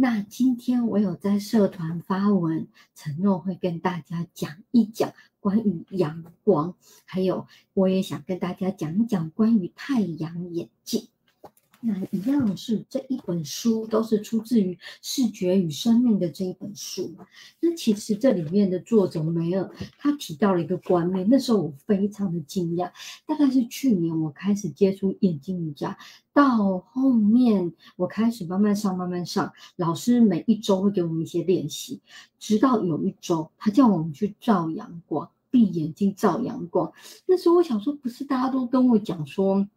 那今天我有在社团发文，承诺会跟大家讲一讲关于阳光，还有我也想跟大家讲一讲关于太阳眼镜。那一样是这一本书，都是出自于《视觉与生命》的这一本书。那其实这里面的作者梅尔，他提到了一个观念，那时候我非常的惊讶。大概是去年我开始接触眼睛瑜伽，到后面我开始慢慢上，慢慢上，老师每一周会给我们一些练习，直到有一周，他叫我们去照阳光，闭眼睛照阳光。那时候我想说，不是大家都跟我讲说。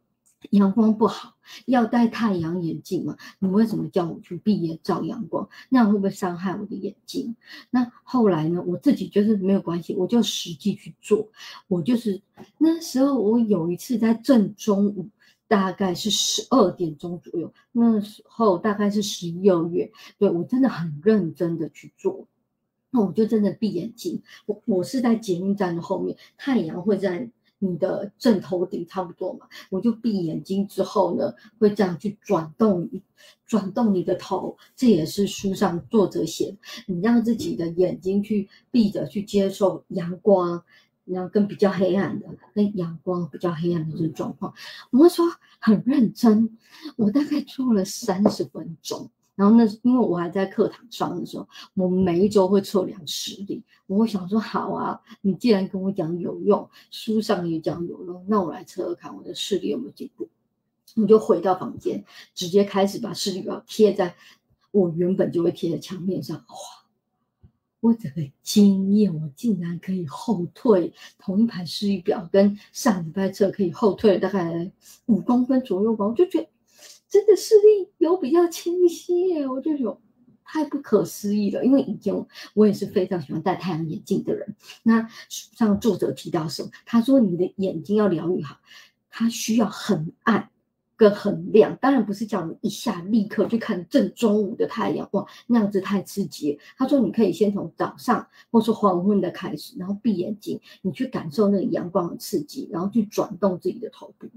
阳光不好，要戴太阳眼镜嘛？你为什么叫我去闭眼照阳光？那样会不会伤害我的眼睛？那后来呢？我自己就是没有关系，我就实际去做。我就是那时候，我有一次在正中午，大概是十二点钟左右，那时候大概是十一二月，对我真的很认真的去做。那我就真的闭眼睛，我我是在捷运站的后面，太阳会在。你的正头顶差不多嘛，我就闭眼睛之后呢，会这样去转动，转动你的头，这也是书上作者写的。你让自己的眼睛去闭着，去接受阳光，然后跟比较黑暗的，跟阳光比较黑暗的这种状况。我们说很认真，我大概做了三十分钟。然后那是因为我还在课堂上的时候，我每一周会测量视力。我会想说，好啊，你既然跟我讲有用，书上也讲有用，那我来测看我的视力有没有进步。我就回到房间，直接开始把视力表贴在我原本就会贴的墙面上。哇，我整个惊艳，我竟然可以后退同一排视力表，跟上礼拜测可以后退大概五公分左右吧。我就觉得。真的视力有比较清晰耶，我就有太不可思议了。因为以前我也是非常喜欢戴太阳眼镜的人。那书上作者提到什么？他说你的眼睛要疗愈好，它需要很暗跟很亮。当然不是叫你一下立刻去看正中午的太阳，哇，那样子太刺激。他说你可以先从早上或是黄昏的开始，然后闭眼睛，你去感受那个阳光的刺激，然后去转动自己的头部。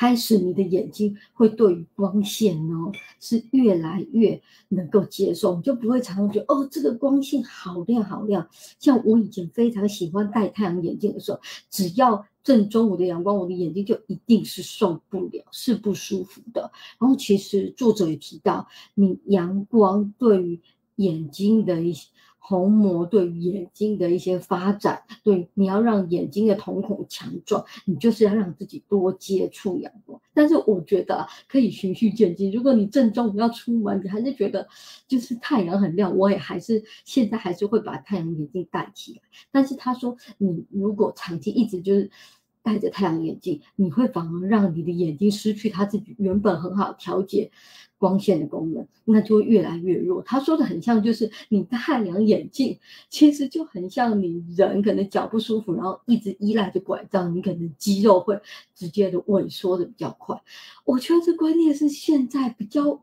开始，你的眼睛会对于光线哦，是越来越能够接受，你就不会常常觉得哦，这个光线好亮好亮。像我以前非常喜欢戴太阳眼镜的时候，只要正中午的阳光，我的眼睛就一定是受不了，是不舒服的。然后，其实作者也提到，你阳光对于眼睛的一些。虹膜对眼睛的一些发展，对你要让眼睛的瞳孔强壮，你就是要让自己多接触阳光。但是我觉得可以循序渐进。如果你正中午要出门，你还是觉得就是太阳很亮，我也还是现在还是会把太阳眼镜戴起来。但是他说，你如果长期一直就是戴着太阳眼镜，你会反而让你的眼睛失去它自己原本很好调节。光线的功能，那就会越来越弱。他说的很像，就是你太阳眼镜，其实就很像你人可能脚不舒服，然后一直依赖着拐杖，你可能肌肉会直接的萎缩的比较快。我觉得这观念是现在比较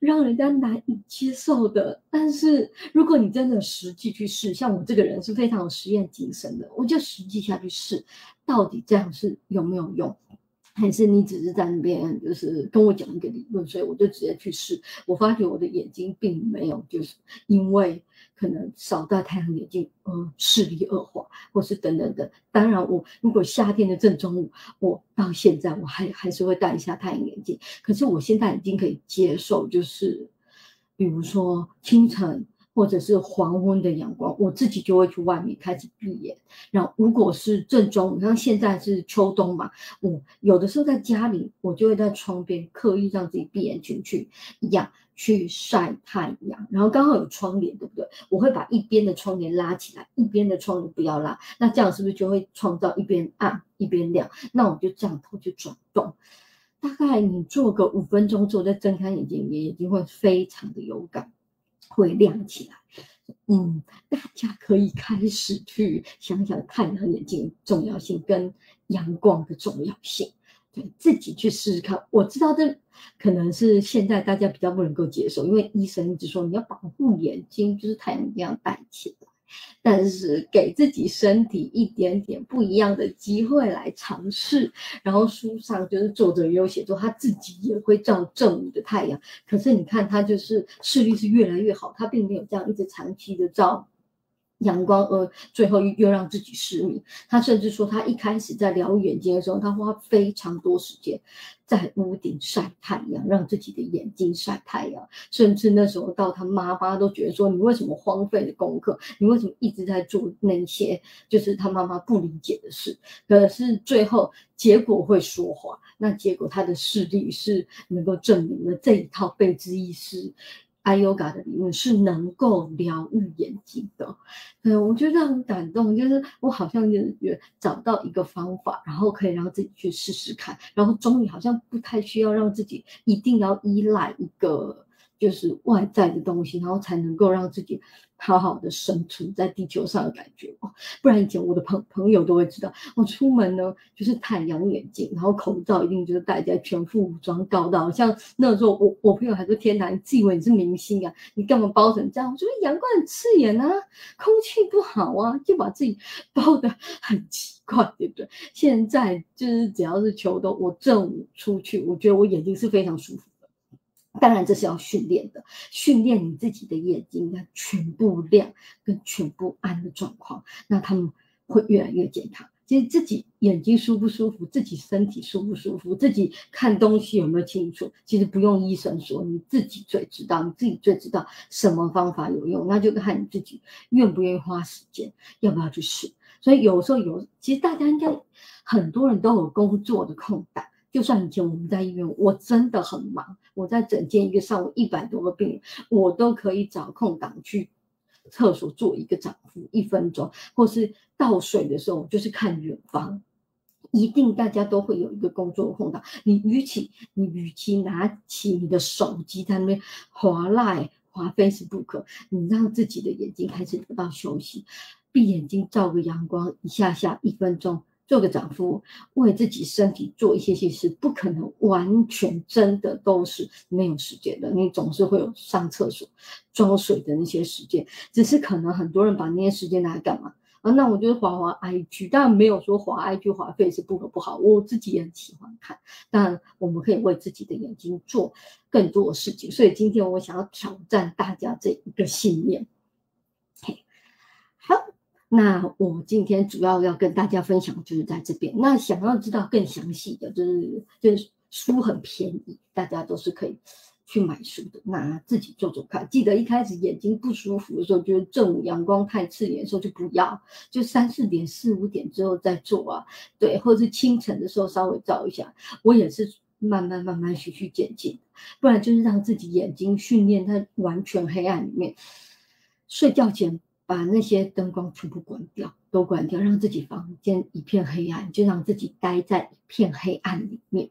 让人家难以接受的。但是如果你真的实际去试，像我这个人是非常有实验精神的，我就实际下去试，到底这样是有没有用。还是你只是在那边，就是跟我讲一个理论，所以我就直接去试。我发觉我的眼睛并没有，就是因为可能少戴太阳眼镜，呃，视力恶化，或是等等等。当然，我如果夏天的正中午，我到现在我还还是会戴一下太阳眼镜。可是我现在已经可以接受，就是比如说清晨。或者是黄昏的阳光，我自己就会去外面开始闭眼。然后，如果是正中午，像现在是秋冬嘛，我有的时候在家里，我就会在窗边刻意让自己闭眼睛去养去晒太阳。然后刚好有窗帘，对不对？我会把一边的窗帘拉起来，一边的窗帘不要拉。那这样是不是就会创造一边暗一边亮？那我就这样头去转动，大概你做个五分钟之后，再睁开眼睛，你眼睛会非常的有感。会亮起来，嗯，大家可以开始去想想太阳眼镜重要性跟阳光的重要性，对自己去试试看。我知道这可能是现在大家比较不能够接受，因为医生一直说你要保护眼睛，就是太阳一定要戴起来。但是给自己身体一点点不一样的机会来尝试。然后书上就是作者也有写作，他自己也会照正午的太阳，可是你看他就是视力是越来越好，他并没有这样一直长期的照。阳光，而最后又让自己失明。他甚至说，他一开始在疗眼睛的时候，他花非常多时间在屋顶晒太阳，让自己的眼睛晒太阳。甚至那时候到他妈妈都觉得说，你为什么荒废了功课？你为什么一直在做那些就是他妈妈不理解的事？可是最后结果会说话，那结果他的视力是能够证明了这一套备之 I yoga 的理论是能够疗愈眼睛的，对我觉得很感动，就是我好像就是找到一个方法，然后可以让自己去试试看，然后终于好像不太需要让自己一定要依赖一个。就是外在的东西，然后才能够让自己好好的生存在地球上的感觉哦。不然以前我的朋朋友都会知道，我出门呢就是太阳眼镜，然后口罩一定就是戴在全副武装，搞到像那时候我我朋友还说：“天哪，你自以为你是明星啊？你干嘛包成这样？”我说：“阳光很刺眼啊，空气不好啊，就把自己包的很奇怪，对不对？”现在就是只要是秋冬，我正午出去，我觉得我眼睛是非常舒服。当然，这是要训练的，训练你自己的眼睛的全部亮跟全部暗的状况，那他们会越来越健康。其实自己眼睛舒不舒服，自己身体舒不舒服，自己看东西有没有清楚，其实不用医生说，你自己最知道，你自己最知道什么方法有用，那就看你自己愿不愿意花时间，要不要去试。所以有时候有，其实大家应该很多人都有工作的空档。就算以前我们在医院，我真的很忙，我在整间一个上午一百多个病人，我都可以找空档去厕所做一个掌扶一分钟，或是倒水的时候，就是看远方。一定大家都会有一个工作空档，你与其你与其拿起你的手机在那边滑赖滑 Facebook，你让自己的眼睛开始得到休息，闭眼睛照个阳光一下下一分钟。做个丈夫，为自己身体做一些些事，不可能完全真的都是没有时间的。你总是会有上厕所、装水的那些时间，只是可能很多人把那些时间拿来干嘛啊？那我就是滑滑 IG，当然没有说滑 IG 滑费是不可不好，我自己也很喜欢看。但我们可以为自己的眼睛做更多的事情，所以今天我想要挑战大家这一个信念。好。那我今天主要要跟大家分享就是在这边。那想要知道更详细的，就是就是书很便宜，大家都是可以去买书的。那自己做做看。记得一开始眼睛不舒服的时候，觉得正午阳光太刺眼的时候就不要，就三四点、四五点之后再做啊。对，或者是清晨的时候稍微照一下。我也是慢慢慢慢循序渐进，不然就是让自己眼睛训练在完全黑暗里面，睡觉前。把那些灯光全部关掉，都关掉，让自己房间一片黑暗，就让自己待在一片黑暗里面，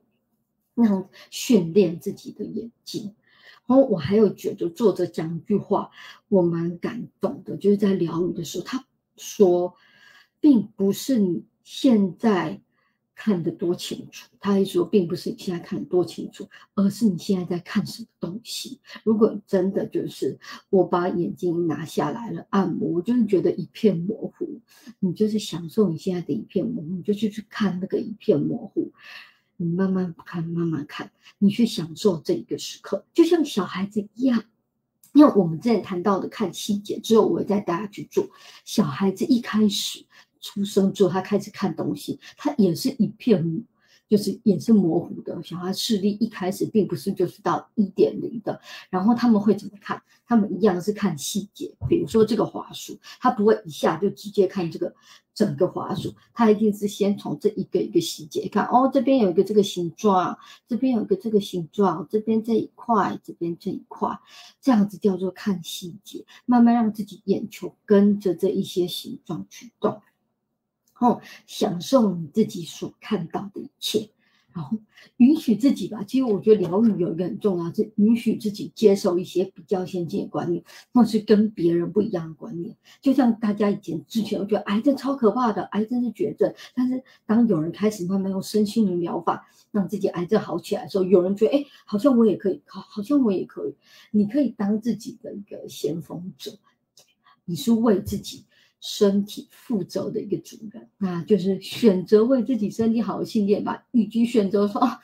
让训练自己的眼睛。然后我还有觉得作者讲一句话，我蛮感动的，就是在疗愈的时候，他说，并不是你现在。看得多清楚，他一说，并不是你现在看得多清楚，而是你现在在看什么东西。如果真的就是我把眼睛拿下来了，按摩，我就是觉得一片模糊，你就是享受你现在的一片模糊，你就去去看那个一片模糊，你慢慢看，慢慢看，你去享受这一个时刻，就像小孩子一样。像我们之前谈到的看细节，之后我会带大家去做。小孩子一开始。出生之后，他开始看东西，他也是一片，就是也是模糊的。小孩视力一开始并不是就是到一点零的，然后他们会怎么看？他们一样是看细节，比如说这个滑鼠，他不会一下就直接看这个整个滑鼠，他一定是先从这一个一个细节看。哦，这边有一个这个形状，这边有一个这个形状，这边这一块，这边这一块，这样子叫做看细节，慢慢让自己眼球跟着这一些形状去动。后享受你自己所看到的一切，然后允许自己吧。其实我觉得疗愈有一个很重要，是允许自己接受一些比较先进的观念，或是跟别人不一样的观念。就像大家以前之前，我觉得癌症超可怕的，癌症是绝症。但是当有人开始慢慢用身心灵疗法让自己癌症好起来的时候，有人觉得哎，好像我也可以，好，好像我也可以。你可以当自己的一个先锋者。你是为自己身体负责的一个主人，那就是选择为自己身体好的信念吧。与其选择说啊，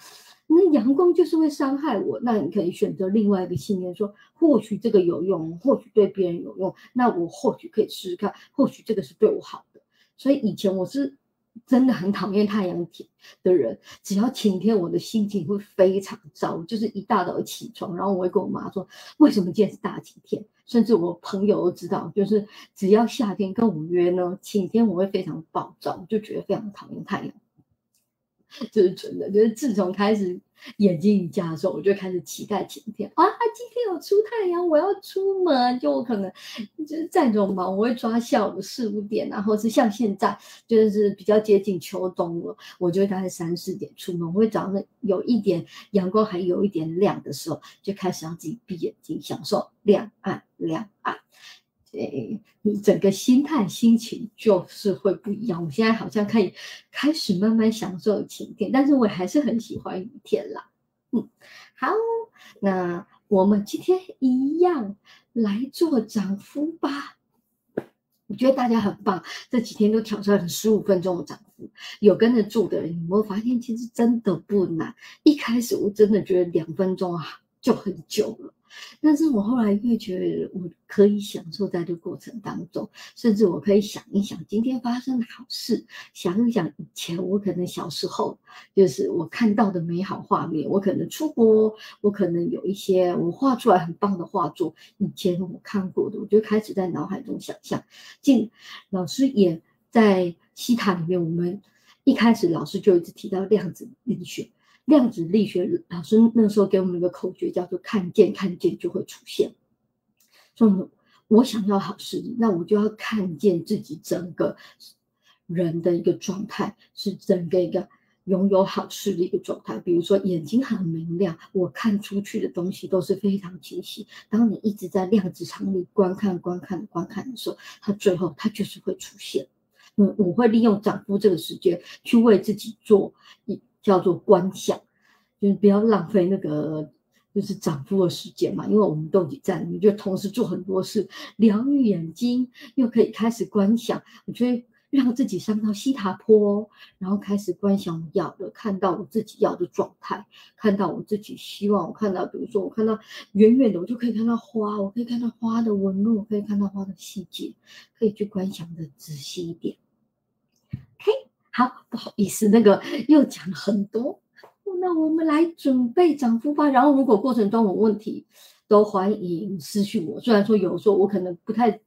那阳光就是会伤害我，那你可以选择另外一个信念，说或许这个有用，或许对别人有用，那我或许可以试试看，或许这个是对我好的。所以以前我是。真的很讨厌太阳天的人，只要晴天，我的心情会非常糟。就是一大早起床，然后我会跟我妈说，为什么今天是大晴天？甚至我朋友都知道，就是只要夏天跟五月呢，晴天我会非常暴躁，就觉得非常讨厌太阳。这是真的，就是自从开始。眼睛瑜伽的时候，我就开始期待晴天啊！今天有出太阳，我要出门。就我可能就是再怎么忙，我会抓下午四五点，然后是像现在就是比较接近秋冬了，我就大概三四点出门。我会早上有一点阳光还有一点亮的时候，就开始让自己闭眼睛，享受亮暗亮暗。诶，你整个心态心情就是会不一样。我现在好像可以开始慢慢享受晴天，但是我还是很喜欢雨天啦。嗯，好，那我们今天一样来做涨幅吧。我觉得大家很棒，这几天都挑战了十五分钟的涨幅。有跟着做的人，有没有发现其实真的不难？一开始我真的觉得两分钟啊就很久了。但是我后来越觉得，我可以享受在这过程当中，甚至我可以想一想今天发生的好事，想一想以前我可能小时候就是我看到的美好画面，我可能出国，我可能有一些我画出来很棒的画作，以前我看过的，我就开始在脑海中想象。进老师也在西塔里面，我们一开始老师就一直提到量子力学。量子力学老师那时候给我们一个口诀，叫做“看见，看见就会出现”。说我想要好视力，那我就要看见自己整个人的一个状态，是整个一个拥有好视力一个状态。比如说眼睛很明亮，我看出去的东西都是非常清晰。当你一直在量子场里观看、观看、观看的时候，它最后它就是会出现。嗯，我会利用涨幅这个时间去为自己做一。叫做观想，就是不要浪费那个就是涨幅的时间嘛，因为我们都已经在里面，就同时做很多事，疗愈眼睛，又可以开始观想。我觉得让自己上到西塔坡，然后开始观想我要的，看到我自己要的状态，看到我自己希望我看到，比如说我看到远远的，我就可以看到花，我可以看到花的纹路，可以看到花的细节，可以去观想的仔细一点。OK 好，不好意思，那个又讲了很多，那我们来准备涨幅吧。然后，如果过程中有问题，都欢迎私讯我。虽然说有时候我可能不太，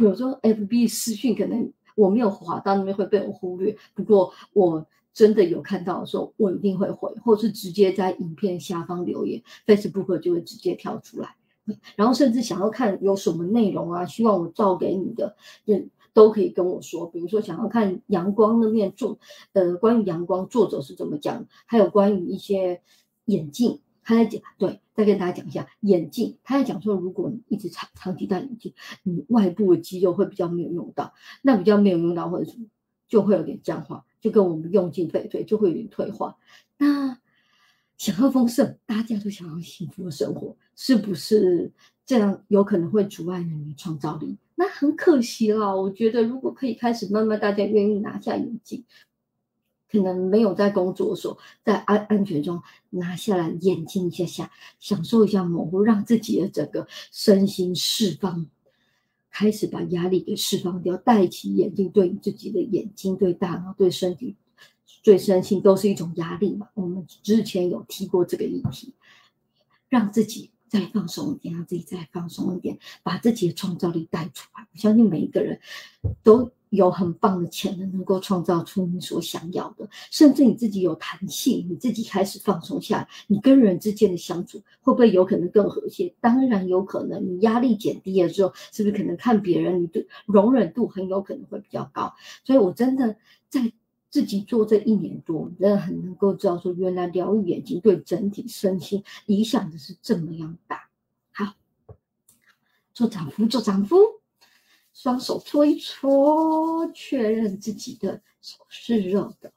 有时候 FB 私讯可能我没有滑到那边会被我忽略。不过我真的有看到的时候，我一定会回，或是直接在影片下方留言，Facebook 就会直接跳出来。然后甚至想要看有什么内容啊，希望我照给你的，也。都可以跟我说，比如说想要看阳光那面作，呃，关于阳光作者是怎么讲，还有关于一些眼镜，他在讲，对，再跟大家讲一下眼镜，他在讲说，如果你一直长长期戴眼镜，你外部的肌肉会比较没有用到，那比较没有用到或者什么，就会有点僵化，就跟我们用进废退，就会有点退化。那想要丰盛，大家都想要幸福的生活，是不是这样？有可能会阻碍你的创造力。那很可惜啦，我觉得如果可以开始慢慢，大家愿意拿下眼镜，可能没有在工作的时候，在安安全中拿下来眼镜一下下，享受一下模糊，让自己的整个身心释放，开始把压力给释放掉，戴起眼镜对你自己的眼睛、对大脑、对身体、对身心都是一种压力嘛。我们之前有提过这个议题，让自己。再放松一点，让自己再放松一点，把自己的创造力带出来。我相信每一个人都有很棒的潜能，能够创造出你所想要的。甚至你自己有弹性，你自己开始放松下来，你跟人之间的相处会不会有可能更和谐？当然有可能。你压力减低了之后，是不是可能看别人，你的容忍度很有可能会比较高？所以我真的在。自己做这一年多，真的很能够知道说，原来疗愈眼睛对整体身心影响的是这么样大。好，做掌幅，做掌幅，双手搓一搓，确认自己的手是热的。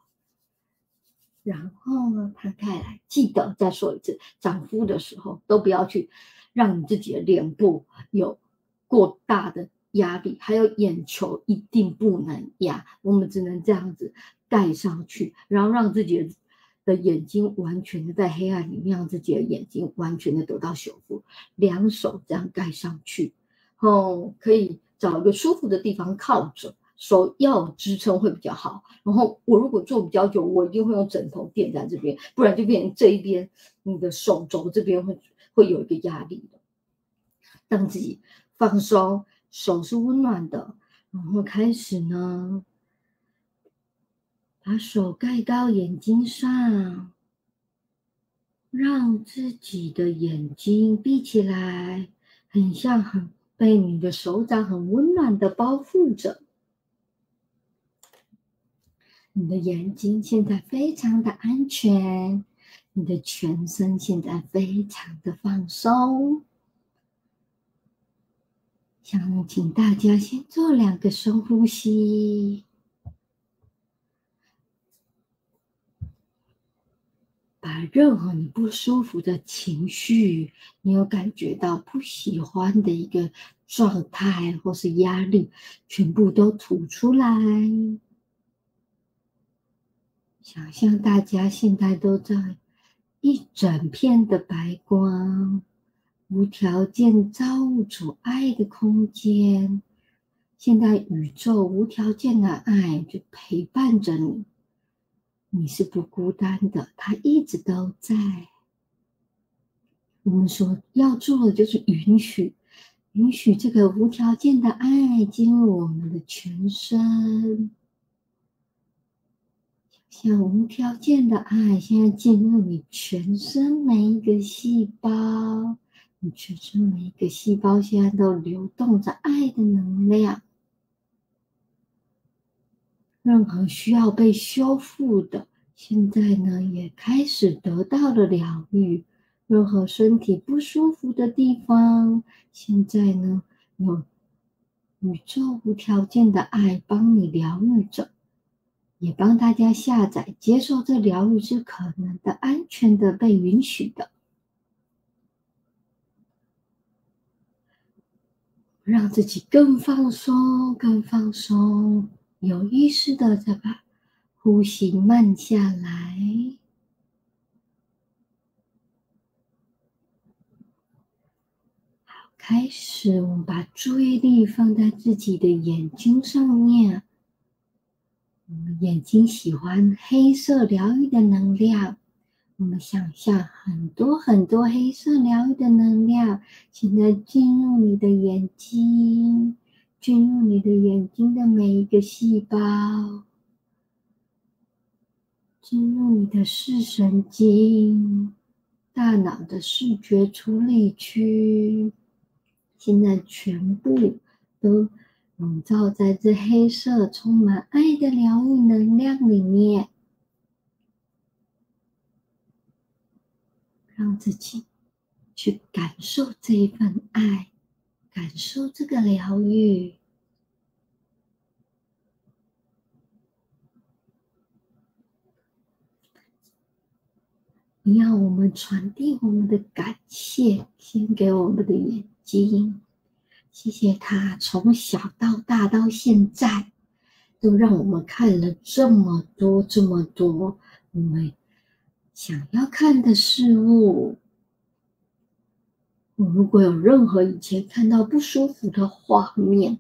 然后呢，摊开来，记得再说一次，掌幅的时候都不要去让你自己的脸部有过大的压力，还有眼球一定不能压，我们只能这样子盖上去，然后让自己的眼睛完全的在黑暗里面，让自己的眼睛完全的得到修复。两手这样盖上去，哦，可以找一个舒服的地方靠着，手要支撑会比较好。然后我如果坐比较久，我一定会用枕头垫在这边，不然就变成这一边你的手肘这边会会有一个压力的，让自己放松。手是温暖的，然后开始呢，把手盖到眼睛上，让自己的眼睛闭起来，很像很被你的手掌很温暖的包覆着。你的眼睛现在非常的安全，你的全身现在非常的放松。想请大家先做两个深呼吸，把任何你不舒服的情绪，你有感觉到不喜欢的一个状态或是压力，全部都吐出来。想象大家现在都在一整片的白光。无条件造物主爱的空间，现在宇宙无条件的爱就陪伴着你，你是不孤单的，它一直都在。我们说要做的就是允许，允许这个无条件的爱进入我们的全身，像无条件的爱现在进入你全身每一个细胞。你全身每一个细胞现在都流动着爱的能量，任何需要被修复的，现在呢也开始得到了疗愈；任何身体不舒服的地方，现在呢有宇宙无条件的爱帮你疗愈着，也帮大家下载接受这疗愈是可能的、安全的、被允许的。让自己更放松，更放松，有意识的再把呼吸慢下来。好，开始，我们把注意力放在自己的眼睛上面。眼睛喜欢黑色疗愈的能量。我们想象很多很多黑色疗愈的能量，现在进入你的眼睛，进入你的眼睛的每一个细胞，进入你的视神经、大脑的视觉处理区，现在全部都笼罩在这黑色充满爱的疗愈能量里面。让自己去感受这一份爱，感受这个疗愈。你要我们传递我们的感谢，先给我们的眼睛，谢谢他从小到大到现在，都让我们看了这么多这么多，我们。想要看的事物，如果有任何以前看到不舒服的画面，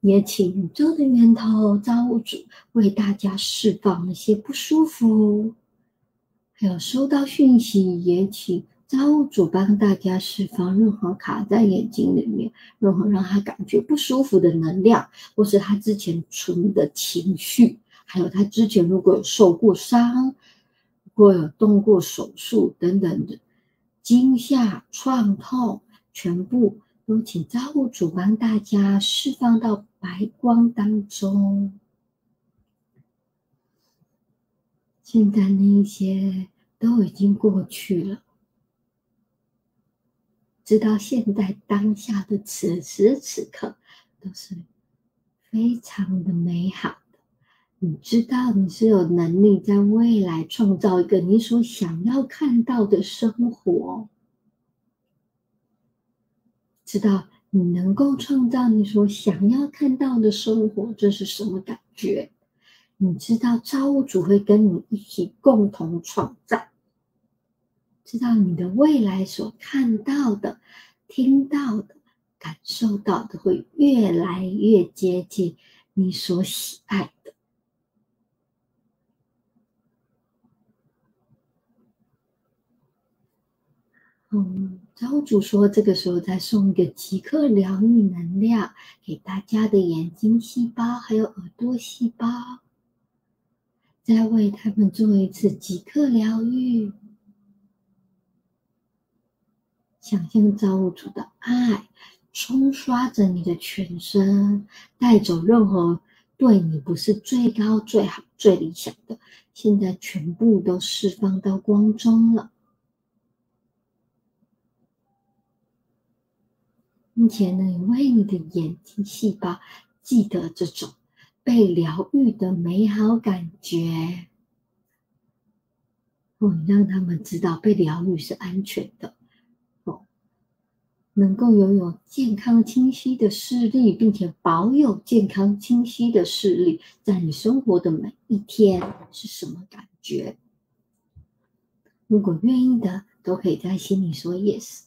也请宇宙的源头造物主为大家释放那些不舒服。还有收到讯息，也请造物主帮大家释放任何卡在眼睛里面、任何让他感觉不舒服的能量，或是他之前存的情绪，还有他之前如果有受过伤。或动过手术等等的惊吓、创痛，全部都请造物主帮大家释放到白光当中。现在那些都已经过去了，直到现在当下的此时此刻，都是非常的美好。你知道你是有能力在未来创造一个你所想要看到的生活，知道你能够创造你所想要看到的生活，这是什么感觉？你知道造物主会跟你一起共同创造，知道你的未来所看到的、听到的、感受到的，会越来越接近你所喜爱的。嗯。造物主说：“这个时候再送一个即刻疗愈能量给大家的眼睛细胞，还有耳朵细胞，再为他们做一次即刻疗愈。想象造物主的爱冲刷着你的全身，带走任何对你不是最高、最好、最理想的，现在全部都释放到光中了。”并且呢，为你的眼睛细胞记得这种被疗愈的美好感觉，哦，让他们知道被疗愈是安全的，哦，能够拥有健康清晰的视力，并且保有健康清晰的视力，在你生活的每一天是什么感觉？如果愿意的，都可以在心里说 yes。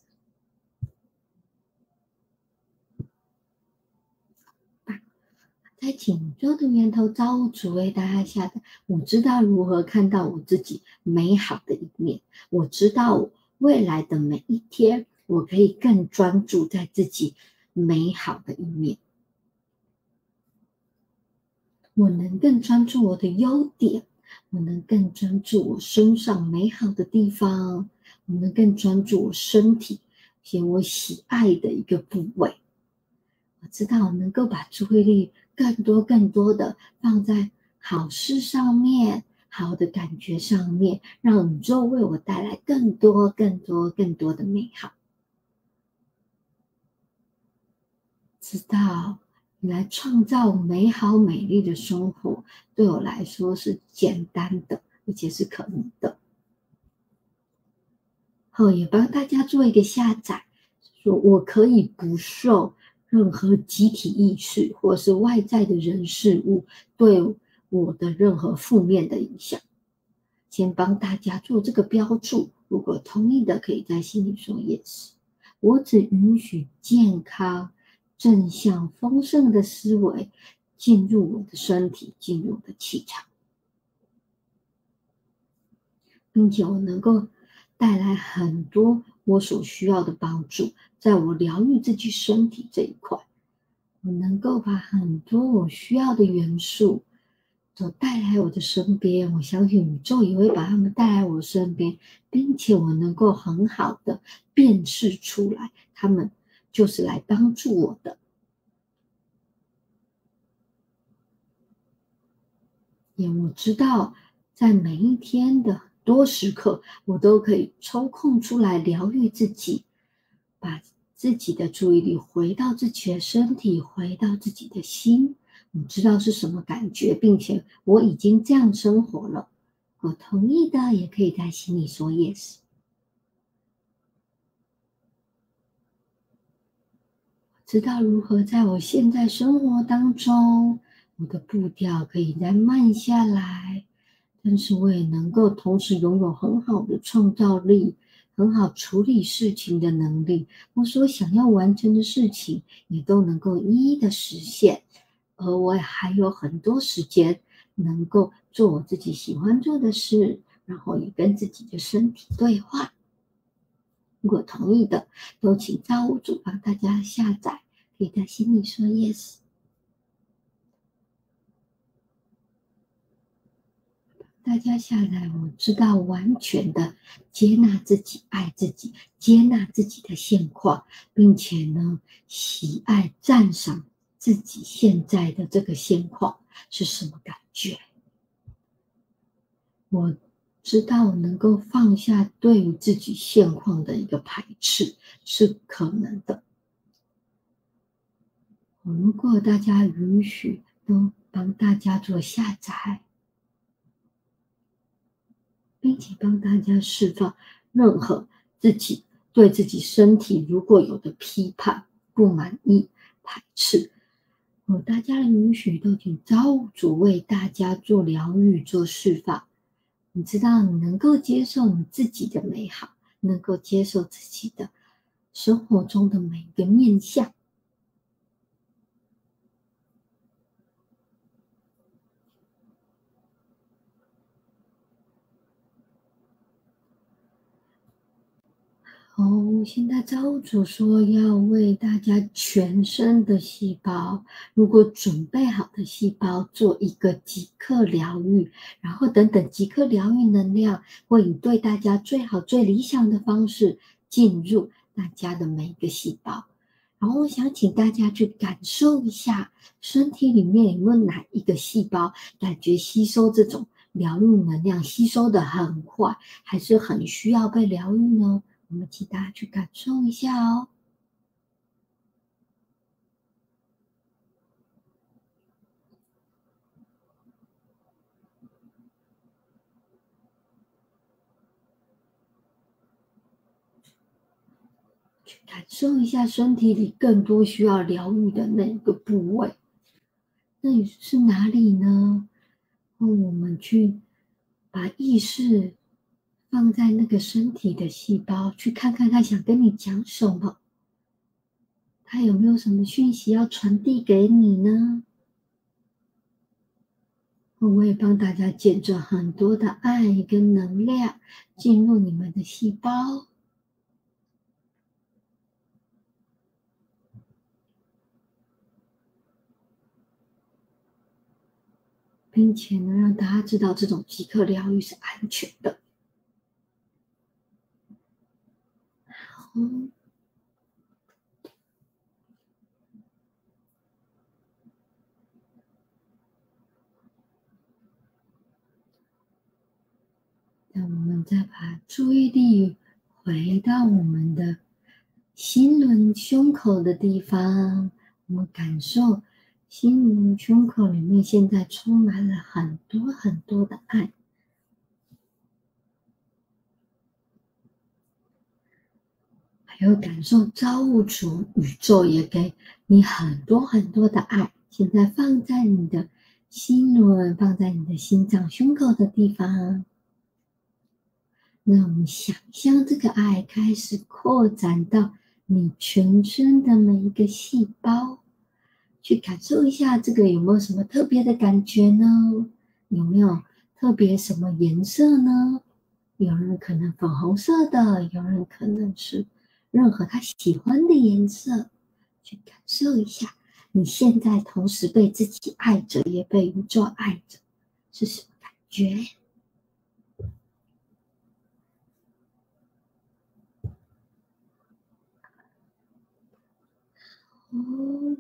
在紧张的源头造物主为大家下的，我知道如何看到我自己美好的一面。我知道未来的每一天，我可以更专注在自己美好的一面。我能更专注我的优点，我能更专注我身上美好的地方，我能更专注我身体且我喜爱的一个部位。我知道能够把注意力。更多、更多的放在好事上面，好的感觉上面，让宇宙为我带来更多、更多、更多的美好。知道你来创造美好、美丽的生活，对我来说是简单的，而且是可能的。后也帮大家做一个下载，说我可以不受。任何集体意识或是外在的人事物对我的任何负面的影响，先帮大家做这个标注。如果同意的，可以在心里说 yes。我只允许健康、正向、丰盛的思维进入我的身体，进入我的气场，并且我能够带来很多我所需要的帮助。在我疗愈自己身体这一块，我能够把很多我需要的元素都带来我的身边。我相信宇宙也会把它们带来我身边，并且我能够很好的辨识出来，他们就是来帮助我的。也我知道，在每一天的多时刻，我都可以抽空出来疗愈自己。把自己的注意力回到自己的身体，回到自己的心，你知道是什么感觉，并且我已经这样生活了。我同意的，也可以在心里说 yes。知道如何在我现在生活当中，我的步调可以再慢下来，但是我也能够同时拥有很好的创造力。很好处理事情的能力，我所想要完成的事情也都能够一一的实现，而我还有很多时间能够做我自己喜欢做的事，然后也跟自己的身体对话。如果同意的，都请造物主帮大家下载，可以在心里说 yes。大家下来，我知道完全的接纳自己，爱自己，接纳自己的现况，并且呢，喜爱赞赏自己现在的这个现况是什么感觉？我知道能够放下对于自己现况的一个排斥是可能的。如果大家允许，都帮大家做下载。并且帮大家释放任何自己对自己身体如果有的批判、不满意、排斥。哦，大家的允许都请造物主为大家做疗愈、做释放。你知道，你能够接受你自己的美好，能够接受自己的生活中的每一个面相。哦，现在造物主说要为大家全身的细胞，如果准备好的细胞做一个即刻疗愈，然后等等即刻疗愈能量会以对大家最好、最理想的方式进入大家的每一个细胞。然后我想请大家去感受一下，身体里面有没有哪一个细胞感觉吸收这种疗愈能量吸收的很快，还是很需要被疗愈呢？我们请大家去感受一下哦，去感受一下身体里更多需要疗愈的那个部位，那里是哪里呢？让我们去把意识。放在那个身体的细胞，去看看他想跟你讲什么，他有没有什么讯息要传递给你呢？我也帮大家见证很多的爱跟能量进入你们的细胞，并且呢，让大家知道这种即刻疗愈是安全的。嗯，那我们再把注意力回到我们的心轮胸口的地方，我们感受心轮胸口里面现在充满了很多很多的爱。还有感受造物主宇宙也给你很多很多的爱，现在放在你的心轮，放在你的心脏胸口的地方。那我们想象这个爱开始扩展到你全身的每一个细胞，去感受一下这个有没有什么特别的感觉呢？有没有特别什么颜色呢？有人可能粉红色的，有人可能是。任何他喜欢的颜色，去感受一下。你现在同时被自己爱着，也被宇宙爱着，是什么感觉？哦，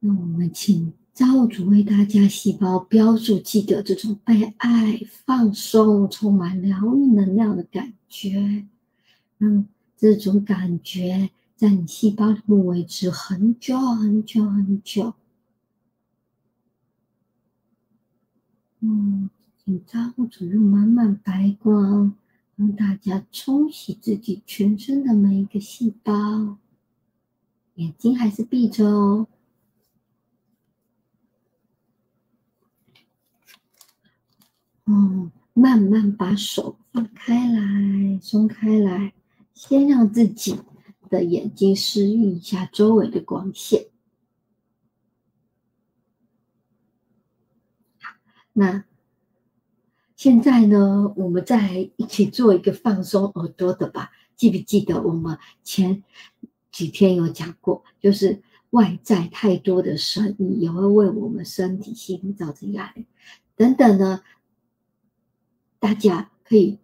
那我们请造物主为大家细胞标注，记得这种被爱、放松、充满疗愈能量的感觉，嗯。这种感觉在你细胞里面维持很久很久很久。嗯，请照顾主用满满白光，让大家冲洗自己全身的每一个细胞。眼睛还是闭着哦。嗯，慢慢把手放开来，松开来。先让自己的眼睛适应一下周围的光线。那现在呢，我们再一起做一个放松耳朵的吧。记不记得我们前几天有讲过，就是外在太多的声音也会为我们身体、心理造成压力等等呢？大家可以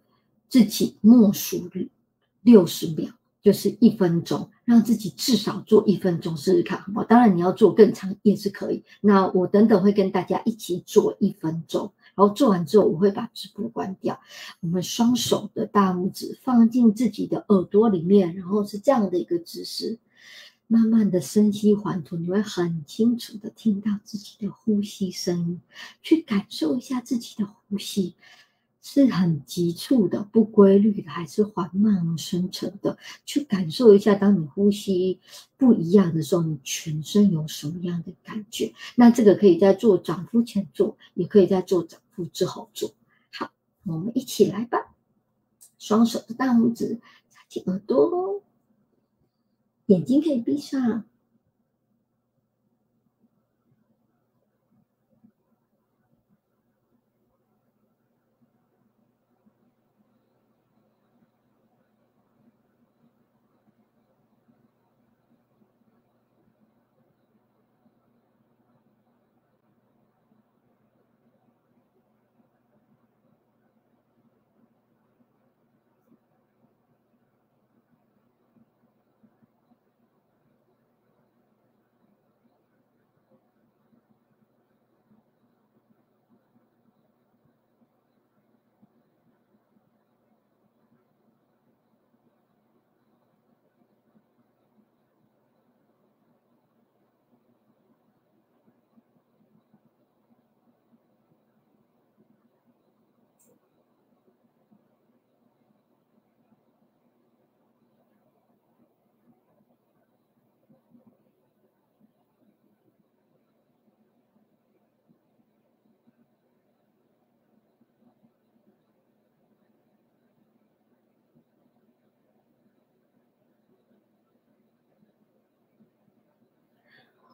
自己默数。六十秒就是一分钟，让自己至少做一分钟试试看，好不好？当然你要做更长也是可以。那我等等会跟大家一起做一分钟，然后做完之后我会把直播关掉。我们双手的大拇指放进自己的耳朵里面，然后是这样的一个姿势，慢慢的深吸缓吐，你会很清楚的听到自己的呼吸声音，去感受一下自己的呼吸。是很急促的、不规律的，还是缓慢生成的？去感受一下，当你呼吸不一样的时候，你全身有什么样的感觉？那这个可以在做掌腹前做，也可以在做掌腹之后做。好，我们一起来吧。双手的大拇指插进耳朵，眼睛可以闭上。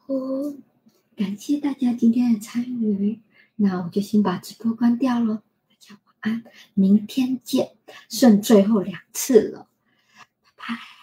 哦，感谢大家今天的参与，那我就先把直播关掉了。大家晚安，明天见，剩最后两次了，拜拜。